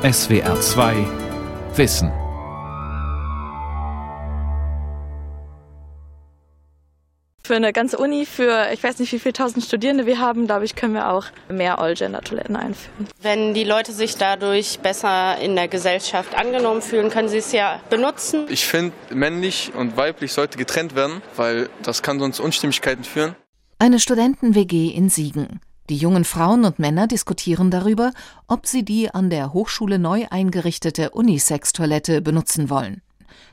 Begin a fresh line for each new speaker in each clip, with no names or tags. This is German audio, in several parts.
SWR 2 Wissen.
Für eine ganze Uni, für ich weiß nicht, wie viele tausend Studierende wir haben, glaube ich, können wir auch mehr All-Gender-Toiletten einführen.
Wenn die Leute sich dadurch besser in der Gesellschaft angenommen fühlen, können sie es ja benutzen.
Ich finde, männlich und weiblich sollte getrennt werden, weil das kann sonst Unstimmigkeiten führen.
Eine Studenten-WG in Siegen. Die jungen Frauen und Männer diskutieren darüber, ob sie die an der Hochschule neu eingerichtete Unisex-Toilette benutzen wollen.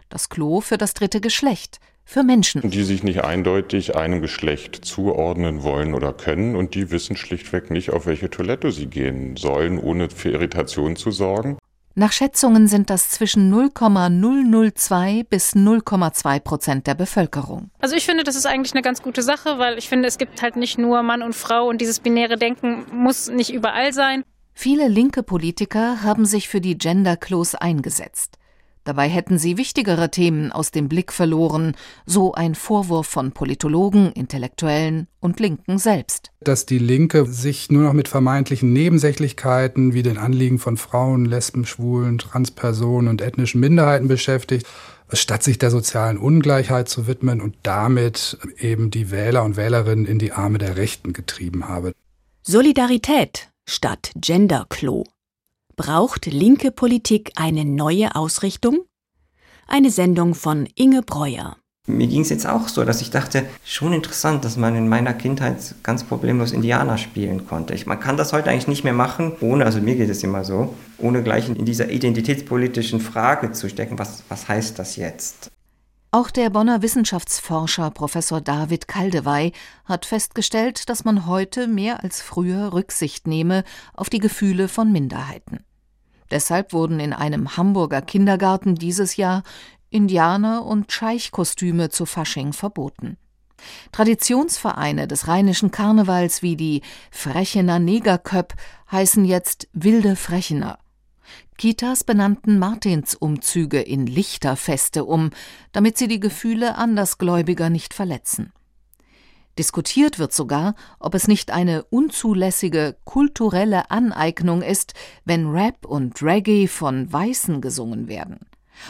Das Klo für das dritte Geschlecht, für Menschen.
Die sich nicht eindeutig einem Geschlecht zuordnen wollen oder können und die wissen schlichtweg nicht, auf welche Toilette sie gehen sollen, ohne für Irritation zu sorgen.
Nach Schätzungen sind das zwischen 0,002 bis 0,2 Prozent der Bevölkerung.
Also ich finde, das ist eigentlich eine ganz gute Sache, weil ich finde, es gibt halt nicht nur Mann und Frau und dieses binäre Denken muss nicht überall sein.
Viele linke Politiker haben sich für die Gender-Klos eingesetzt. Dabei hätten sie wichtigere Themen aus dem Blick verloren, so ein Vorwurf von Politologen, Intellektuellen und Linken selbst.
Dass die Linke sich nur noch mit vermeintlichen Nebensächlichkeiten wie den Anliegen von Frauen, Lesben, Schwulen, Transpersonen und ethnischen Minderheiten beschäftigt, statt sich der sozialen Ungleichheit zu widmen und damit eben die Wähler und Wählerinnen in die Arme der Rechten getrieben habe.
Solidarität statt Genderklo. Braucht linke Politik eine neue Ausrichtung? Eine Sendung von Inge Breuer.
Mir ging es jetzt auch so, dass ich dachte, schon interessant, dass man in meiner Kindheit ganz problemlos Indianer spielen konnte. Ich, man kann das heute eigentlich nicht mehr machen, ohne, also mir geht es immer so, ohne gleich in dieser identitätspolitischen Frage zu stecken, was, was heißt das jetzt?
Auch der Bonner Wissenschaftsforscher Professor David Kaldewey hat festgestellt, dass man heute mehr als früher Rücksicht nehme auf die Gefühle von Minderheiten. Deshalb wurden in einem Hamburger Kindergarten dieses Jahr Indianer- und Scheichkostüme zu Fasching verboten. Traditionsvereine des rheinischen Karnevals wie die Frechener Negerköpp heißen jetzt Wilde Frechener. Kitas benannten Martinsumzüge in Lichterfeste um, damit sie die Gefühle Andersgläubiger nicht verletzen. Diskutiert wird sogar, ob es nicht eine unzulässige kulturelle Aneignung ist, wenn Rap und Reggae von Weißen gesungen werden.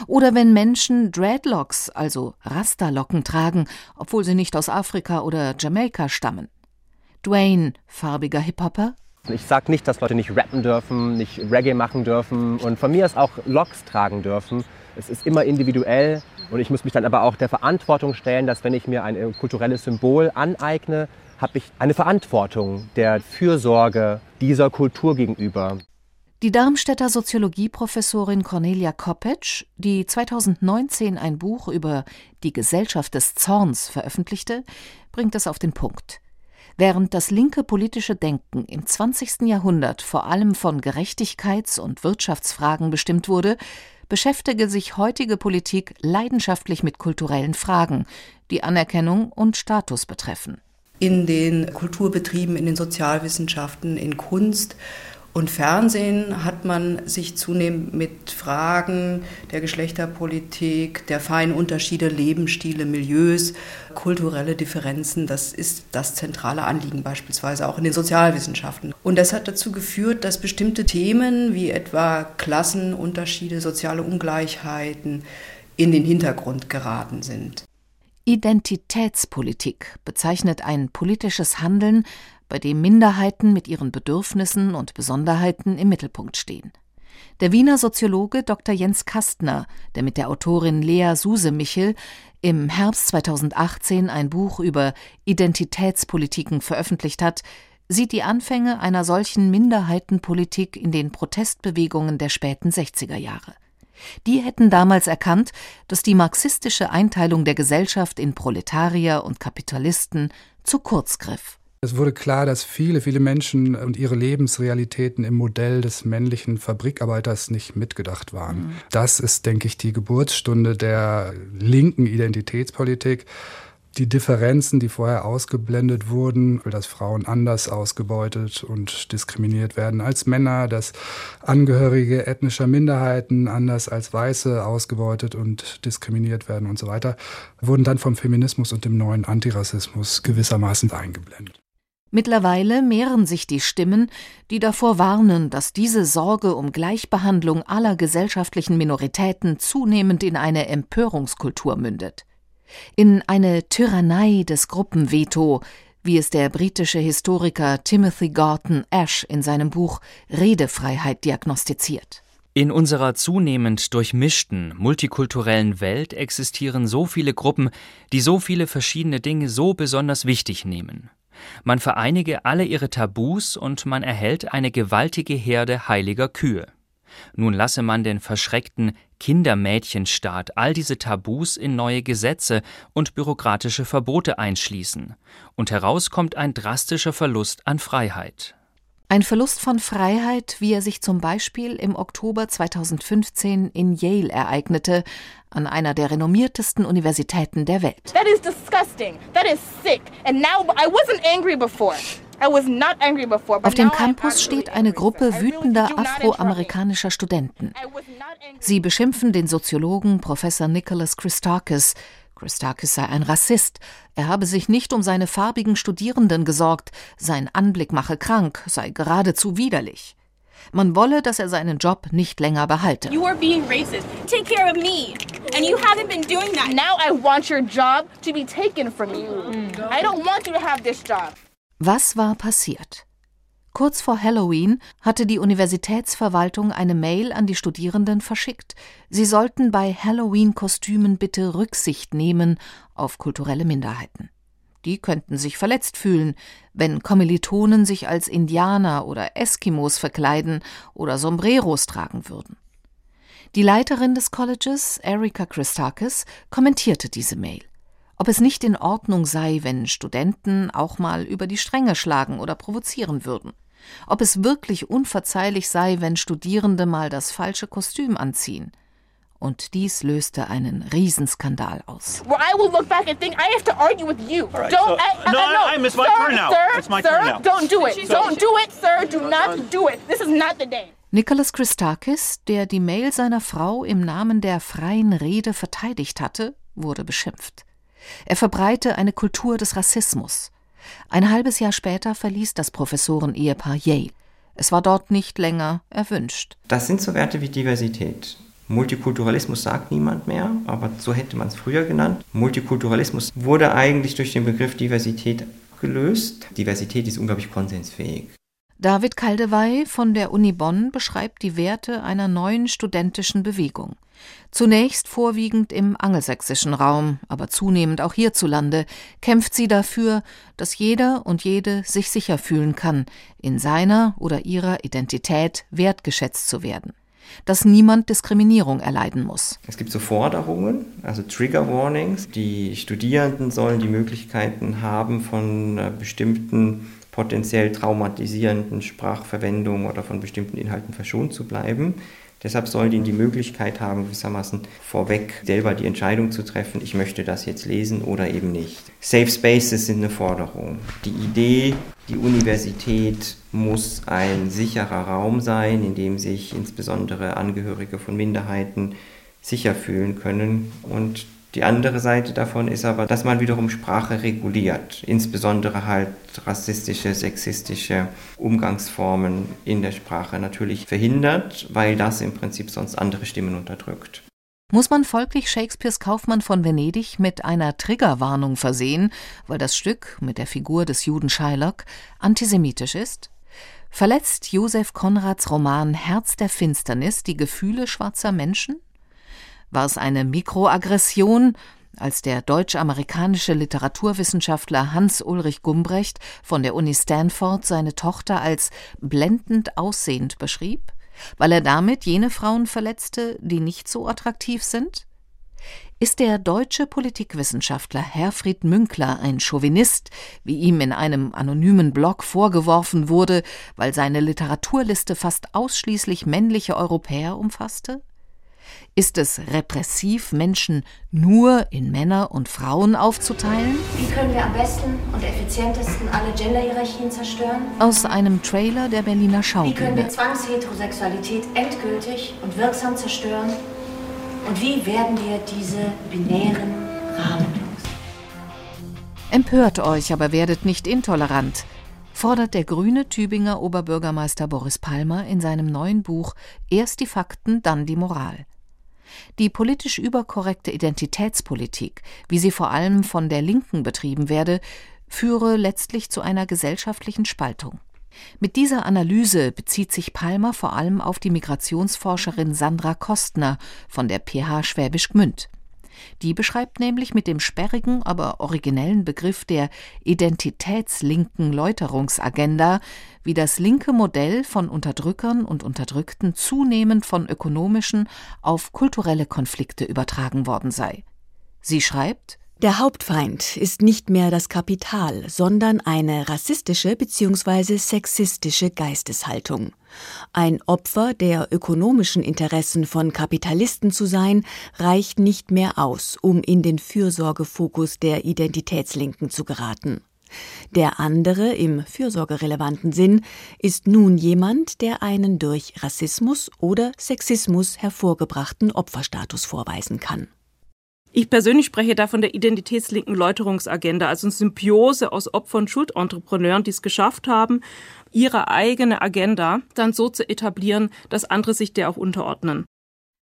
Oder wenn Menschen Dreadlocks, also Rasterlocken tragen, obwohl sie nicht aus Afrika oder Jamaika stammen. Dwayne, farbiger Hip-Hopper,
ich sage nicht, dass Leute nicht rappen dürfen, nicht Reggae machen dürfen und von mir ist auch Locks tragen dürfen. Es ist immer individuell und ich muss mich dann aber auch der Verantwortung stellen, dass wenn ich mir ein kulturelles Symbol aneigne, habe ich eine Verantwortung der Fürsorge dieser Kultur gegenüber.
Die Darmstädter Soziologieprofessorin Cornelia Koppetsch, die 2019 ein Buch über die Gesellschaft des Zorns veröffentlichte, bringt es auf den Punkt. Während das linke politische Denken im 20. Jahrhundert vor allem von Gerechtigkeits- und Wirtschaftsfragen bestimmt wurde, beschäftige sich heutige Politik leidenschaftlich mit kulturellen Fragen, die Anerkennung und Status betreffen.
In den Kulturbetrieben, in den Sozialwissenschaften, in Kunst und Fernsehen hat man sich zunehmend mit Fragen der Geschlechterpolitik, der feinen Unterschiede, Lebensstile, Milieus, kulturelle Differenzen, das ist das zentrale Anliegen beispielsweise auch in den Sozialwissenschaften. Und das hat dazu geführt, dass bestimmte Themen wie etwa Klassenunterschiede, soziale Ungleichheiten in den Hintergrund geraten sind.
Identitätspolitik bezeichnet ein politisches Handeln, bei dem Minderheiten mit ihren Bedürfnissen und Besonderheiten im Mittelpunkt stehen. Der Wiener Soziologe Dr. Jens Kastner, der mit der Autorin Lea Suse-Michel im Herbst 2018 ein Buch über Identitätspolitiken veröffentlicht hat, sieht die Anfänge einer solchen Minderheitenpolitik in den Protestbewegungen der späten 60er Jahre. Die hätten damals erkannt, dass die marxistische Einteilung der Gesellschaft in Proletarier und Kapitalisten zu kurz griff.
Es wurde klar, dass viele, viele Menschen und ihre Lebensrealitäten im Modell des männlichen Fabrikarbeiters nicht mitgedacht waren. Mhm. Das ist, denke ich, die Geburtsstunde der linken Identitätspolitik. Die Differenzen, die vorher ausgeblendet wurden, dass Frauen anders ausgebeutet und diskriminiert werden als Männer, dass Angehörige ethnischer Minderheiten anders als Weiße ausgebeutet und diskriminiert werden und so weiter, wurden dann vom Feminismus und dem neuen Antirassismus gewissermaßen eingeblendet.
Mittlerweile mehren sich die Stimmen, die davor warnen, dass diese Sorge um Gleichbehandlung aller gesellschaftlichen Minoritäten zunehmend in eine Empörungskultur mündet. In eine Tyrannei des Gruppenveto, wie es der britische Historiker Timothy Gorton Ash in seinem Buch Redefreiheit diagnostiziert.
In unserer zunehmend durchmischten, multikulturellen Welt existieren so viele Gruppen, die so viele verschiedene Dinge so besonders wichtig nehmen. Man vereinige alle ihre Tabus und man erhält eine gewaltige Herde heiliger Kühe. Nun lasse man den verschreckten Kindermädchenstaat all diese Tabus in neue Gesetze und bürokratische Verbote einschließen, und heraus kommt ein drastischer Verlust an Freiheit.
Ein Verlust von Freiheit, wie er sich zum Beispiel im Oktober 2015 in Yale ereignete, an einer der renommiertesten Universitäten der Welt.
That is disgusting. That is sick. And now I wasn't angry before.
Auf dem Campus steht eine Gruppe wütender afroamerikanischer Studenten. Sie beschimpfen den Soziologen Professor Nicholas Christakis. Christakis sei ein Rassist. Er habe sich nicht um seine farbigen Studierenden gesorgt. Sein Anblick mache krank, sei geradezu widerlich. Man wolle, dass er seinen Job nicht länger behalte.
You are being racist. Take care of me. And you haven't been doing that. Now I want your job to be taken from you. I don't want you to have this job.
Was war passiert? Kurz vor Halloween hatte die Universitätsverwaltung eine Mail an die Studierenden verschickt. Sie sollten bei Halloween-Kostümen bitte Rücksicht nehmen auf kulturelle Minderheiten. Die könnten sich verletzt fühlen, wenn Kommilitonen sich als Indianer oder Eskimos verkleiden oder Sombreros tragen würden. Die Leiterin des Colleges, Erika Christakis, kommentierte diese Mail ob es nicht in Ordnung sei, wenn Studenten auch mal über die Stränge schlagen oder provozieren würden, ob es wirklich unverzeihlich sei, wenn Studierende mal das falsche Kostüm anziehen. Und dies löste einen Riesenskandal aus.
Well, I will look back and think I have to argue with you. Right, don't, so, I, I, no, no, I, miss my sir, turn now. Sir, It's my sir, turn now. don't do it. Don't do it, sir. Do not do it. This is not the day.
Nicholas Christakis, der die Mail seiner Frau im Namen der freien Rede verteidigt hatte, wurde beschimpft. Er verbreite eine Kultur des Rassismus. Ein halbes Jahr später verließ das Professoren-Ehepaar Yale. Es war dort nicht länger erwünscht.
Das sind so Werte wie Diversität. Multikulturalismus sagt niemand mehr, aber so hätte man es früher genannt. Multikulturalismus wurde eigentlich durch den Begriff Diversität gelöst. Diversität ist unglaublich konsensfähig.
David Kaldewey von der Uni Bonn beschreibt die Werte einer neuen studentischen Bewegung. Zunächst vorwiegend im angelsächsischen Raum, aber zunehmend auch hierzulande, kämpft sie dafür, dass jeder und jede sich sicher fühlen kann, in seiner oder ihrer Identität wertgeschätzt zu werden dass niemand Diskriminierung erleiden muss.
Es gibt so Forderungen, also Trigger Warnings. Die Studierenden sollen die Möglichkeiten haben, von äh, bestimmten potenziell traumatisierenden Sprachverwendung oder von bestimmten Inhalten verschont zu bleiben. Deshalb sollen die die Möglichkeit haben, gewissermaßen vorweg selber die Entscheidung zu treffen, ich möchte das jetzt lesen oder eben nicht. Safe Spaces sind eine Forderung. Die Idee, die Universität muss ein sicherer Raum sein, in dem sich insbesondere Angehörige von Minderheiten sicher fühlen können und die andere Seite davon ist aber, dass man wiederum Sprache reguliert, insbesondere halt rassistische, sexistische Umgangsformen in der Sprache natürlich verhindert, weil das im Prinzip sonst andere Stimmen unterdrückt.
Muss man folglich Shakespeares Kaufmann von Venedig mit einer Triggerwarnung versehen, weil das Stück mit der Figur des Juden Shylock antisemitisch ist? Verletzt Josef Konrads Roman Herz der Finsternis die Gefühle schwarzer Menschen? War es eine Mikroaggression, als der deutsch-amerikanische Literaturwissenschaftler Hans-Ulrich Gumbrecht von der Uni Stanford seine Tochter als blendend aussehend beschrieb, weil er damit jene Frauen verletzte, die nicht so attraktiv sind? Ist der deutsche Politikwissenschaftler Herfried Münkler ein Chauvinist, wie ihm in einem anonymen Blog vorgeworfen wurde, weil seine Literaturliste fast ausschließlich männliche Europäer umfasste? Ist es repressiv, Menschen nur in Männer und Frauen aufzuteilen?
Wie können wir am besten und effizientesten alle Gender-Hierarchien zerstören?
Aus einem Trailer der Berliner Schaubühne.
Wie können wir Zwangsheterosexualität endgültig und wirksam zerstören? Und wie werden wir diese binären Rahmen los?
Empört euch, aber werdet nicht intolerant. fordert der grüne Tübinger Oberbürgermeister Boris Palmer in seinem neuen Buch Erst die Fakten, dann die Moral. Die politisch überkorrekte Identitätspolitik, wie sie vor allem von der Linken betrieben werde, führe letztlich zu einer gesellschaftlichen Spaltung. Mit dieser Analyse bezieht sich Palmer vor allem auf die Migrationsforscherin Sandra Kostner von der PH Schwäbisch Gmünd. Die beschreibt nämlich mit dem sperrigen, aber originellen Begriff der identitätslinken Läuterungsagenda, wie das linke Modell von Unterdrückern und Unterdrückten zunehmend von ökonomischen auf kulturelle Konflikte übertragen worden sei. Sie schreibt
der Hauptfeind ist nicht mehr das Kapital, sondern eine rassistische bzw. sexistische Geisteshaltung. Ein Opfer der ökonomischen Interessen von Kapitalisten zu sein, reicht nicht mehr aus, um in den Fürsorgefokus der Identitätslinken zu geraten. Der andere, im fürsorgerelevanten Sinn, ist nun jemand, der einen durch Rassismus oder Sexismus hervorgebrachten Opferstatus vorweisen kann.
Ich persönlich spreche da von der identitätslinken Läuterungsagenda, also eine Symbiose aus Opfer- und Schuldentrepreneuren, die es geschafft haben, ihre eigene Agenda dann so zu etablieren, dass andere sich der auch unterordnen.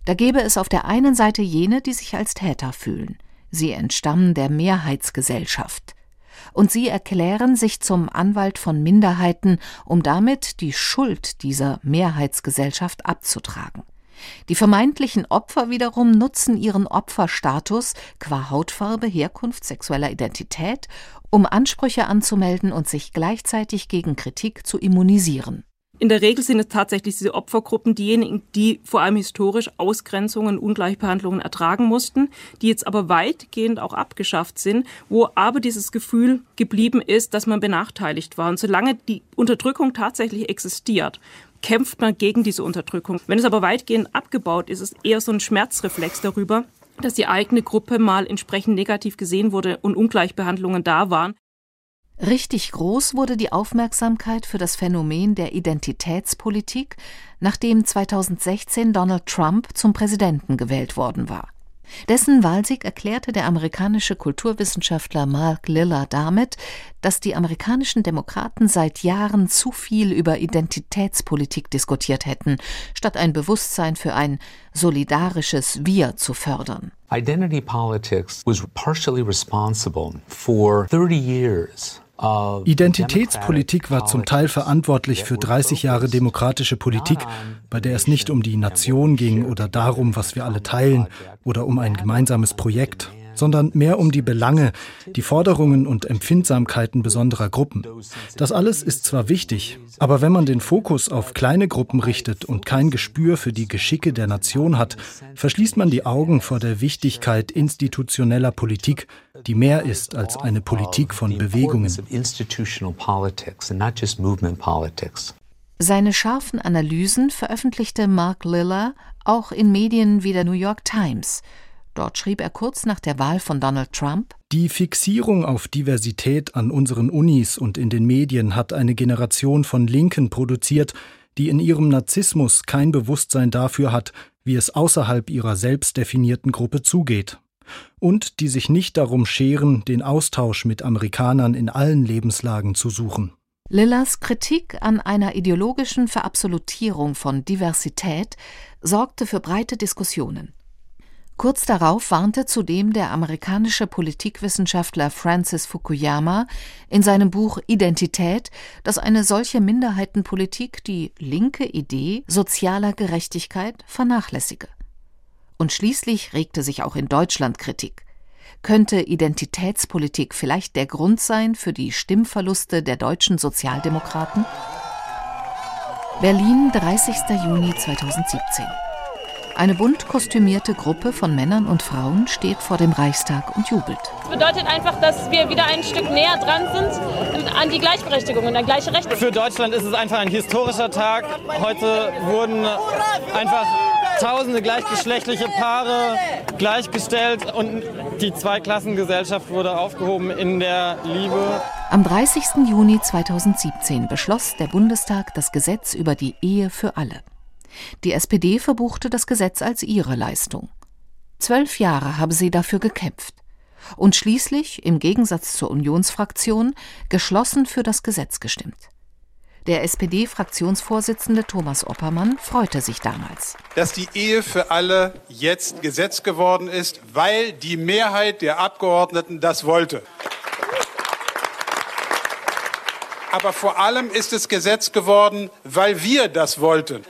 Da gäbe es auf der einen Seite jene, die sich als Täter fühlen. Sie entstammen der Mehrheitsgesellschaft. Und sie erklären sich zum Anwalt von Minderheiten, um damit die Schuld dieser Mehrheitsgesellschaft abzutragen. Die vermeintlichen Opfer wiederum nutzen ihren Opferstatus qua Hautfarbe, Herkunft, sexueller Identität, um Ansprüche anzumelden und sich gleichzeitig gegen Kritik zu immunisieren.
In der Regel sind es tatsächlich diese Opfergruppen diejenigen, die vor allem historisch Ausgrenzungen, Ungleichbehandlungen ertragen mussten, die jetzt aber weitgehend auch abgeschafft sind, wo aber dieses Gefühl geblieben ist, dass man benachteiligt war. Und solange die Unterdrückung tatsächlich existiert, kämpft man gegen diese Unterdrückung. Wenn es aber weitgehend abgebaut ist, ist es eher so ein Schmerzreflex darüber, dass die eigene Gruppe mal entsprechend negativ gesehen wurde und Ungleichbehandlungen da waren.
Richtig groß wurde die Aufmerksamkeit für das Phänomen der Identitätspolitik, nachdem 2016 Donald Trump zum Präsidenten gewählt worden war. Dessen Wahlsieg erklärte der amerikanische Kulturwissenschaftler Mark Liller damit, dass die amerikanischen Demokraten seit Jahren zu viel über Identitätspolitik diskutiert hätten, statt ein Bewusstsein für ein solidarisches Wir zu fördern.
Identity politics was partially responsible for 30 years
Identitätspolitik war zum Teil verantwortlich für 30 Jahre demokratische Politik, bei der es nicht um die Nation ging oder darum, was wir alle teilen oder um ein gemeinsames Projekt sondern mehr um die Belange, die Forderungen und Empfindsamkeiten besonderer Gruppen. Das alles ist zwar wichtig, aber wenn man den Fokus auf kleine Gruppen richtet und kein Gespür für die Geschicke der Nation hat, verschließt man die Augen vor der Wichtigkeit institutioneller Politik, die mehr ist als eine Politik von Bewegungen.
Seine scharfen Analysen veröffentlichte Mark Liller auch in Medien wie der New York Times – Dort schrieb er kurz nach der Wahl von Donald Trump
Die Fixierung auf Diversität an unseren Unis und in den Medien hat eine Generation von Linken produziert, die in ihrem Narzissmus kein Bewusstsein dafür hat, wie es außerhalb ihrer selbst definierten Gruppe zugeht. Und die sich nicht darum scheren, den Austausch mit Amerikanern in allen Lebenslagen zu suchen.
Lillers Kritik an einer ideologischen Verabsolutierung von Diversität sorgte für breite Diskussionen. Kurz darauf warnte zudem der amerikanische Politikwissenschaftler Francis Fukuyama in seinem Buch Identität, dass eine solche Minderheitenpolitik die linke Idee sozialer Gerechtigkeit vernachlässige. Und schließlich regte sich auch in Deutschland Kritik. Könnte Identitätspolitik vielleicht der Grund sein für die Stimmverluste der deutschen Sozialdemokraten? Berlin, 30. Juni 2017 eine bunt kostümierte Gruppe von Männern und Frauen steht vor dem Reichstag und jubelt.
Das bedeutet einfach, dass wir wieder ein Stück näher dran sind an die Gleichberechtigung und an gleiche Rechte.
Für Deutschland ist es einfach ein historischer Tag. Heute wurden einfach tausende gleichgeschlechtliche Paare gleichgestellt und die Zweiklassengesellschaft wurde aufgehoben in der Liebe.
Am 30. Juni 2017 beschloss der Bundestag das Gesetz über die Ehe für alle. Die SPD verbuchte das Gesetz als ihre Leistung. Zwölf Jahre habe sie dafür gekämpft. und schließlich, im Gegensatz zur Unionsfraktion, geschlossen für das Gesetz gestimmt. Der SPD-Fraktionsvorsitzende Thomas Oppermann freute sich damals.
Dass die Ehe für alle jetzt Gesetz geworden ist, weil die Mehrheit der Abgeordneten das wollte. Aber vor allem ist es Gesetz geworden, weil wir das wollten.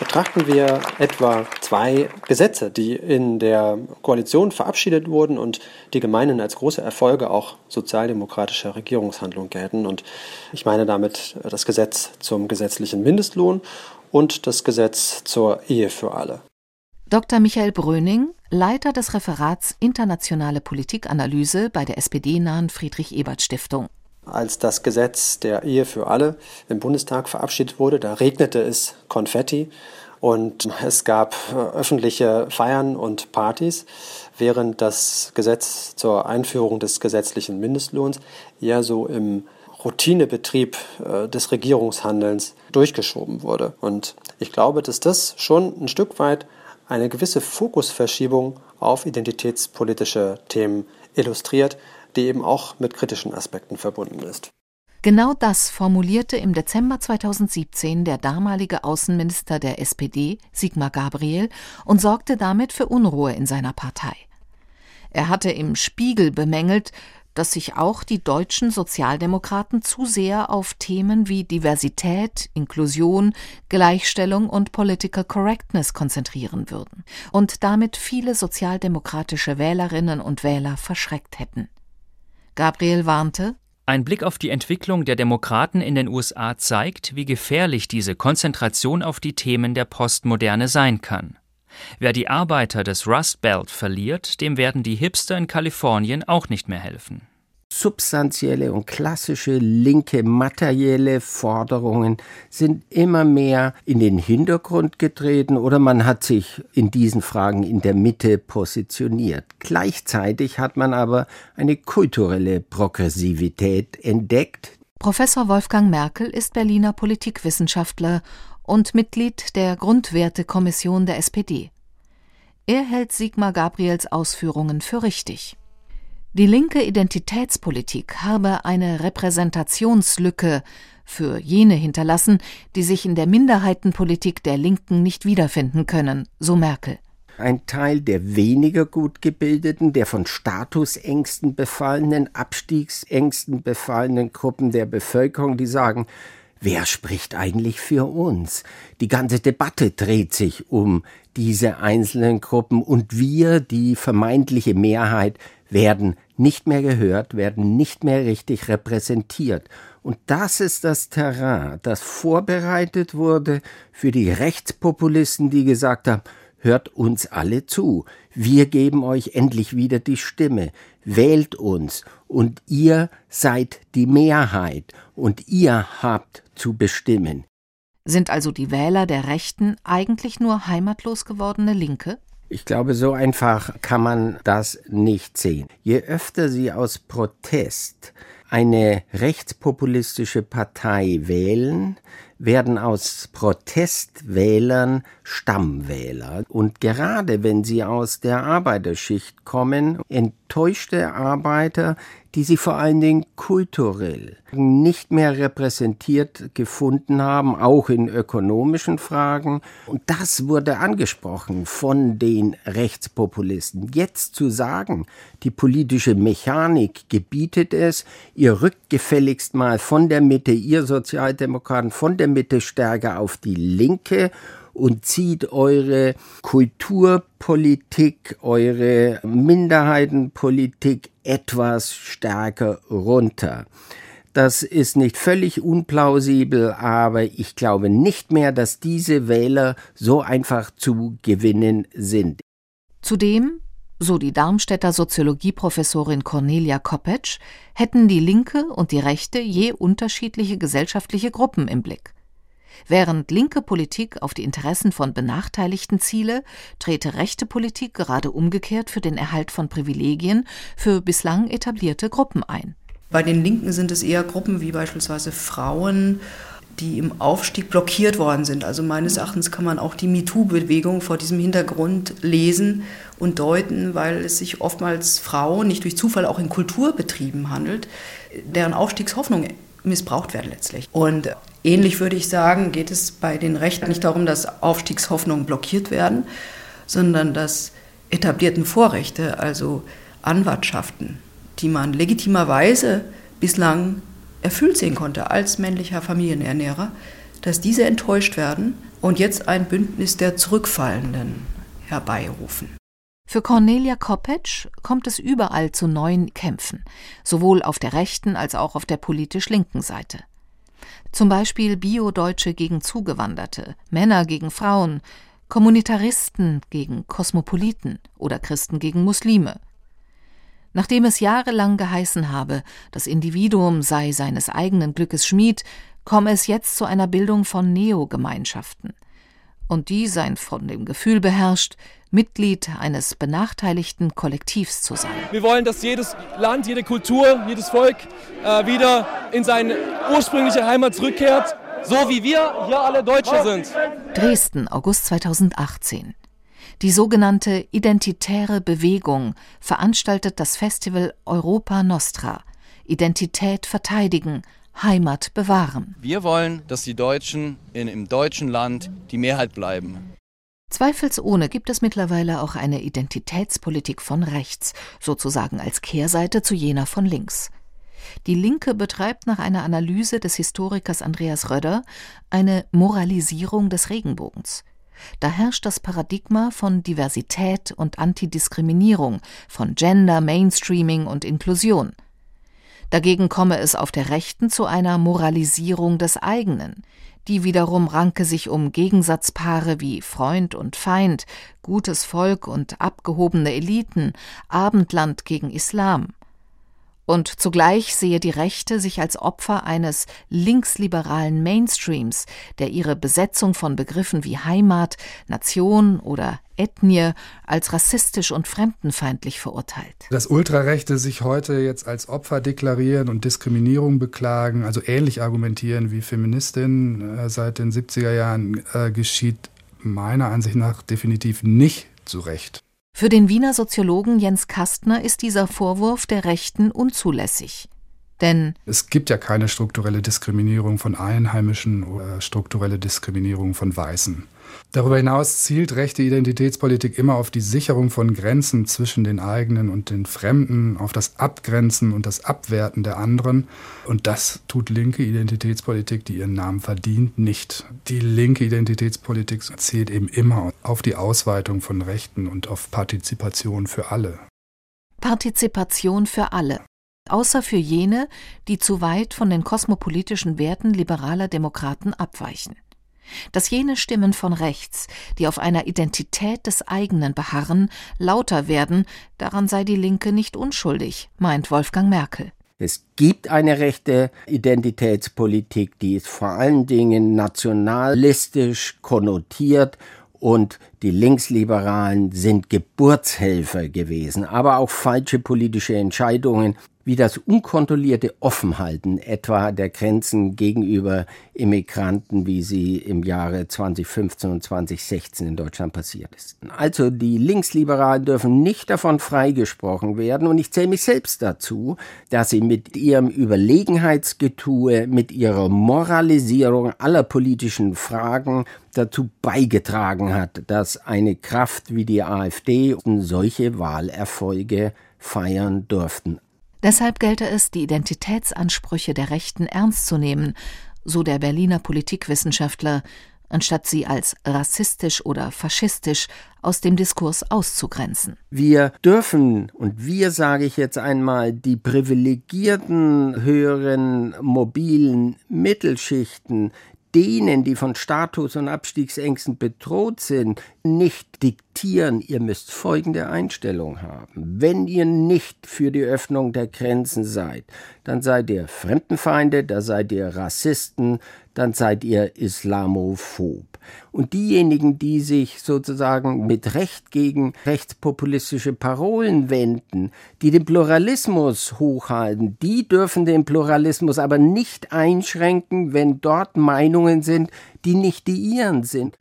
Betrachten wir etwa zwei Gesetze, die in der Koalition verabschiedet wurden und die gemeinhin als große Erfolge auch sozialdemokratischer Regierungshandlung gelten. Und ich meine damit das Gesetz zum gesetzlichen Mindestlohn und das Gesetz zur Ehe für alle.
Dr. Michael Bröning, Leiter des Referats Internationale Politikanalyse bei der SPD-nahen Friedrich-Ebert-Stiftung.
Als das Gesetz der Ehe für alle im Bundestag verabschiedet wurde, da regnete es Konfetti und es gab äh, öffentliche Feiern und Partys, während das Gesetz zur Einführung des gesetzlichen Mindestlohns eher so im Routinebetrieb äh, des Regierungshandelns durchgeschoben wurde. Und ich glaube, dass das schon ein Stück weit eine gewisse Fokusverschiebung auf identitätspolitische Themen illustriert, die eben auch mit kritischen Aspekten verbunden ist.
Genau das formulierte im Dezember 2017 der damalige Außenminister der SPD, Sigmar Gabriel, und sorgte damit für Unruhe in seiner Partei. Er hatte im Spiegel bemängelt, dass sich auch die deutschen Sozialdemokraten zu sehr auf Themen wie Diversität, Inklusion, Gleichstellung und Political Correctness konzentrieren würden und damit viele sozialdemokratische Wählerinnen und Wähler verschreckt hätten. Gabriel warnte,
ein Blick auf die Entwicklung der Demokraten in den USA zeigt, wie gefährlich diese Konzentration auf die Themen der Postmoderne sein kann. Wer die Arbeiter des Rust Belt verliert, dem werden die Hipster in Kalifornien auch nicht mehr helfen
substanzielle und klassische linke materielle Forderungen sind immer mehr in den Hintergrund getreten oder man hat sich in diesen Fragen in der Mitte positioniert. Gleichzeitig hat man aber eine kulturelle Progressivität entdeckt.
Professor Wolfgang Merkel ist Berliner Politikwissenschaftler und Mitglied der Grundwertekommission der SPD. Er hält Sigmar Gabriels Ausführungen für richtig. Die linke Identitätspolitik habe eine Repräsentationslücke für jene hinterlassen, die sich in der Minderheitenpolitik der Linken nicht wiederfinden können, so Merkel.
Ein Teil der weniger gut gebildeten, der von Statusängsten befallenen, Abstiegsängsten befallenen Gruppen der Bevölkerung, die sagen, Wer spricht eigentlich für uns? Die ganze Debatte dreht sich um diese einzelnen Gruppen und wir, die vermeintliche Mehrheit, werden nicht mehr gehört, werden nicht mehr richtig repräsentiert. Und das ist das Terrain, das vorbereitet wurde für die Rechtspopulisten, die gesagt haben, hört uns alle zu. Wir geben euch endlich wieder die Stimme. Wählt uns. Und ihr seid die Mehrheit. Und ihr habt zu bestimmen.
Sind also die Wähler der Rechten eigentlich nur heimatlos gewordene Linke?
Ich glaube, so einfach kann man das nicht sehen. Je öfter sie aus Protest eine rechtspopulistische Partei wählen, werden aus Protestwählern Stammwähler. Und gerade wenn sie aus der Arbeiterschicht kommen, enttäuschte Arbeiter, die sie vor allen Dingen kulturell nicht mehr repräsentiert gefunden haben, auch in ökonomischen Fragen. Und das wurde angesprochen von den Rechtspopulisten. Jetzt zu sagen, die politische Mechanik gebietet es, ihr rückt gefälligst mal von der Mitte, ihr Sozialdemokraten, von der Mitte stärker auf die Linke und zieht eure Kulturpolitik, eure Minderheitenpolitik etwas stärker runter. Das ist nicht völlig unplausibel, aber ich glaube nicht mehr, dass diese Wähler so einfach zu gewinnen sind.
Zudem, so die Darmstädter Soziologieprofessorin Cornelia Koppetsch, hätten die Linke und die Rechte je unterschiedliche gesellschaftliche Gruppen im Blick. Während linke Politik auf die Interessen von Benachteiligten ziele, trete rechte Politik gerade umgekehrt für den Erhalt von Privilegien für bislang etablierte Gruppen ein.
Bei den Linken sind es eher Gruppen wie beispielsweise Frauen, die im Aufstieg blockiert worden sind. Also meines Erachtens kann man auch die MeToo-Bewegung vor diesem Hintergrund lesen und deuten, weil es sich oftmals Frauen nicht durch Zufall auch in Kulturbetrieben handelt, deren Aufstiegshoffnung missbraucht werden letztlich. Und ähnlich würde ich sagen, geht es bei den Rechten nicht darum, dass Aufstiegshoffnungen blockiert werden, sondern dass etablierten Vorrechte, also Anwartschaften, die man legitimerweise bislang erfüllt sehen konnte als männlicher Familienernährer, dass diese enttäuscht werden und jetzt ein Bündnis der Zurückfallenden herbeirufen.
Für Cornelia Koppetsch kommt es überall zu neuen Kämpfen, sowohl auf der rechten als auch auf der politisch linken Seite. Zum Beispiel Bio-Deutsche gegen Zugewanderte, Männer gegen Frauen, Kommunitaristen gegen Kosmopoliten oder Christen gegen Muslime. Nachdem es jahrelang geheißen habe, das Individuum sei seines eigenen Glückes Schmied, komme es jetzt zu einer Bildung von Neogemeinschaften. Und die seien von dem Gefühl beherrscht, Mitglied eines benachteiligten Kollektivs zu sein.
Wir wollen, dass jedes Land, jede Kultur, jedes Volk äh, wieder in seine ursprüngliche Heimat zurückkehrt, so wie wir hier alle Deutsche sind.
Dresden, August 2018. Die sogenannte Identitäre Bewegung veranstaltet das Festival Europa Nostra. Identität verteidigen, Heimat bewahren.
Wir wollen, dass die Deutschen in, im deutschen Land die Mehrheit bleiben.
Zweifelsohne gibt es mittlerweile auch eine Identitätspolitik von rechts, sozusagen als Kehrseite zu jener von links. Die Linke betreibt nach einer Analyse des Historikers Andreas Röder eine Moralisierung des Regenbogens. Da herrscht das Paradigma von Diversität und Antidiskriminierung, von Gender, Mainstreaming und Inklusion. Dagegen komme es auf der Rechten zu einer Moralisierung des eigenen. Die wiederum ranke sich um Gegensatzpaare wie Freund und Feind, gutes Volk und abgehobene Eliten, Abendland gegen Islam und zugleich sehe die Rechte sich als Opfer eines linksliberalen Mainstreams, der ihre Besetzung von Begriffen wie Heimat, Nation oder Ethnie als rassistisch und fremdenfeindlich verurteilt.
Dass Ultrarechte sich heute jetzt als Opfer deklarieren und Diskriminierung beklagen, also ähnlich argumentieren wie Feministinnen äh, seit den 70er Jahren, äh, geschieht meiner Ansicht nach definitiv nicht zu Recht.
Für den Wiener Soziologen Jens Kastner ist dieser Vorwurf der Rechten unzulässig. Denn
es gibt ja keine strukturelle Diskriminierung von Einheimischen oder strukturelle Diskriminierung von Weißen. Darüber hinaus zielt rechte Identitätspolitik immer auf die Sicherung von Grenzen zwischen den eigenen und den Fremden, auf das Abgrenzen und das Abwerten der anderen. Und das tut linke Identitätspolitik, die ihren Namen verdient, nicht. Die linke Identitätspolitik zielt eben immer auf die Ausweitung von Rechten und auf Partizipation für alle.
Partizipation für alle außer für jene, die zu weit von den kosmopolitischen Werten liberaler Demokraten abweichen dass jene Stimmen von rechts, die auf einer Identität des eigenen beharren, lauter werden, daran sei die Linke nicht unschuldig, meint Wolfgang Merkel.
Es gibt eine rechte Identitätspolitik, die ist vor allen Dingen nationalistisch konnotiert und die Linksliberalen sind Geburtshelfer gewesen, aber auch falsche politische Entscheidungen wie das unkontrollierte Offenhalten etwa der Grenzen gegenüber Immigranten, wie sie im Jahre 2015 und 2016 in Deutschland passiert ist. Also die Linksliberalen dürfen nicht davon freigesprochen werden und ich zähle mich selbst dazu, dass sie mit ihrem Überlegenheitsgetue, mit ihrer Moralisierung aller politischen Fragen dazu beigetragen hat, dass eine Kraft wie die AfD solche Wahlerfolge feiern durften.
Deshalb gelte es, die Identitätsansprüche der Rechten ernst zu nehmen, so der Berliner Politikwissenschaftler, anstatt sie als rassistisch oder faschistisch aus dem Diskurs auszugrenzen.
Wir dürfen, und wir sage ich jetzt einmal, die privilegierten, höheren, mobilen Mittelschichten, denen, die von Status- und Abstiegsängsten bedroht sind, nicht diktieren Tieren, ihr müsst folgende Einstellung haben. Wenn ihr nicht für die Öffnung der Grenzen seid, dann seid ihr Fremdenfeinde, da seid ihr Rassisten, dann seid ihr Islamophob. Und diejenigen, die sich sozusagen mit Recht gegen rechtspopulistische Parolen wenden, die den Pluralismus hochhalten, die dürfen den Pluralismus aber nicht einschränken, wenn dort Meinungen sind, die nicht die ihren sind.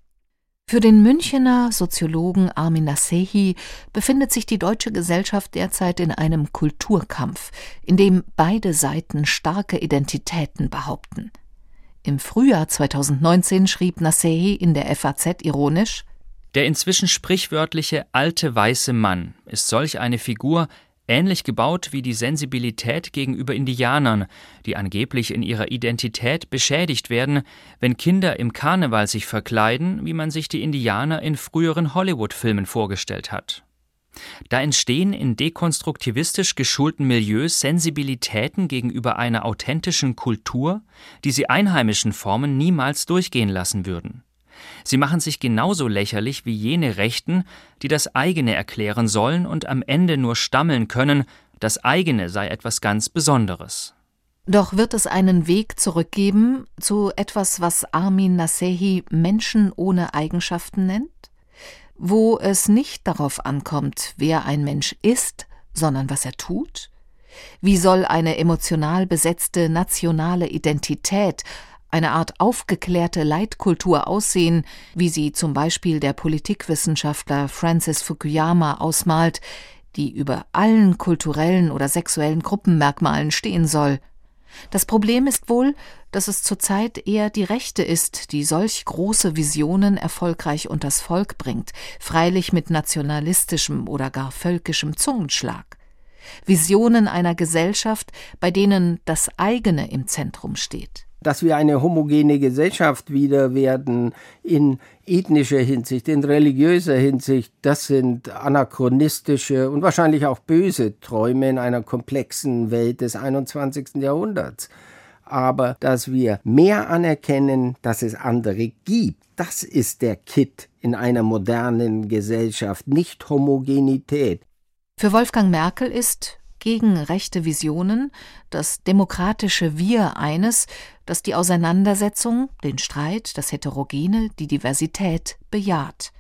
Für den Münchener Soziologen Armin Nasehi befindet sich die deutsche Gesellschaft derzeit in einem Kulturkampf, in dem beide Seiten starke Identitäten behaupten. Im Frühjahr 2019 schrieb Nasehi in der FAZ ironisch
Der inzwischen sprichwörtliche alte weiße Mann ist solch eine Figur, ähnlich gebaut wie die Sensibilität gegenüber Indianern, die angeblich in ihrer Identität beschädigt werden, wenn Kinder im Karneval sich verkleiden, wie man sich die Indianer in früheren Hollywood-Filmen vorgestellt hat. Da entstehen in dekonstruktivistisch geschulten Milieus Sensibilitäten gegenüber einer authentischen Kultur, die sie einheimischen Formen niemals durchgehen lassen würden. Sie machen sich genauso lächerlich wie jene Rechten, die das eigene erklären sollen und am Ende nur stammeln können, das eigene sei etwas ganz Besonderes.
Doch wird es einen Weg zurückgeben zu etwas, was Armin Nasehi Menschen ohne Eigenschaften nennt? Wo es nicht darauf ankommt, wer ein Mensch ist, sondern was er tut? Wie soll eine emotional besetzte nationale Identität eine Art aufgeklärte Leitkultur aussehen, wie sie zum Beispiel der Politikwissenschaftler Francis Fukuyama ausmalt, die über allen kulturellen oder sexuellen Gruppenmerkmalen stehen soll. Das Problem ist wohl, dass es zurzeit eher die Rechte ist, die solch große Visionen erfolgreich unters Volk bringt, freilich mit nationalistischem oder gar völkischem Zungenschlag. Visionen einer Gesellschaft, bei denen das eigene im Zentrum steht
dass wir eine homogene Gesellschaft wieder werden in ethnischer Hinsicht, in religiöser Hinsicht, das sind anachronistische und wahrscheinlich auch böse Träume in einer komplexen Welt des 21. Jahrhunderts. Aber dass wir mehr anerkennen, dass es andere gibt, das ist der Kit in einer modernen Gesellschaft, nicht Homogenität.
Für Wolfgang Merkel ist gegen rechte Visionen, das demokratische Wir eines, das die Auseinandersetzung, den Streit, das Heterogene, die Diversität bejaht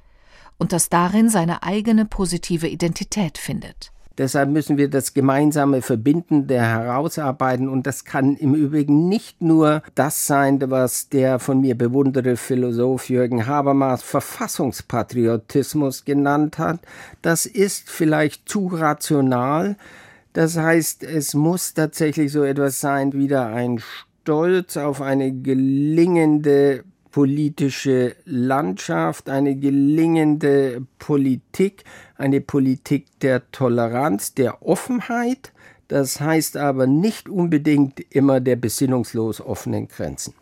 und das darin seine eigene positive Identität findet.
Deshalb müssen wir das gemeinsame Verbindende herausarbeiten. Und das kann im Übrigen nicht nur das sein, was der von mir bewunderte Philosoph Jürgen Habermas Verfassungspatriotismus genannt hat. Das ist vielleicht zu rational. Das heißt, es muss tatsächlich so etwas sein, wieder ein Stolz auf eine gelingende politische Landschaft, eine gelingende Politik, eine Politik der Toleranz, der Offenheit, das heißt aber nicht unbedingt immer der besinnungslos offenen Grenzen.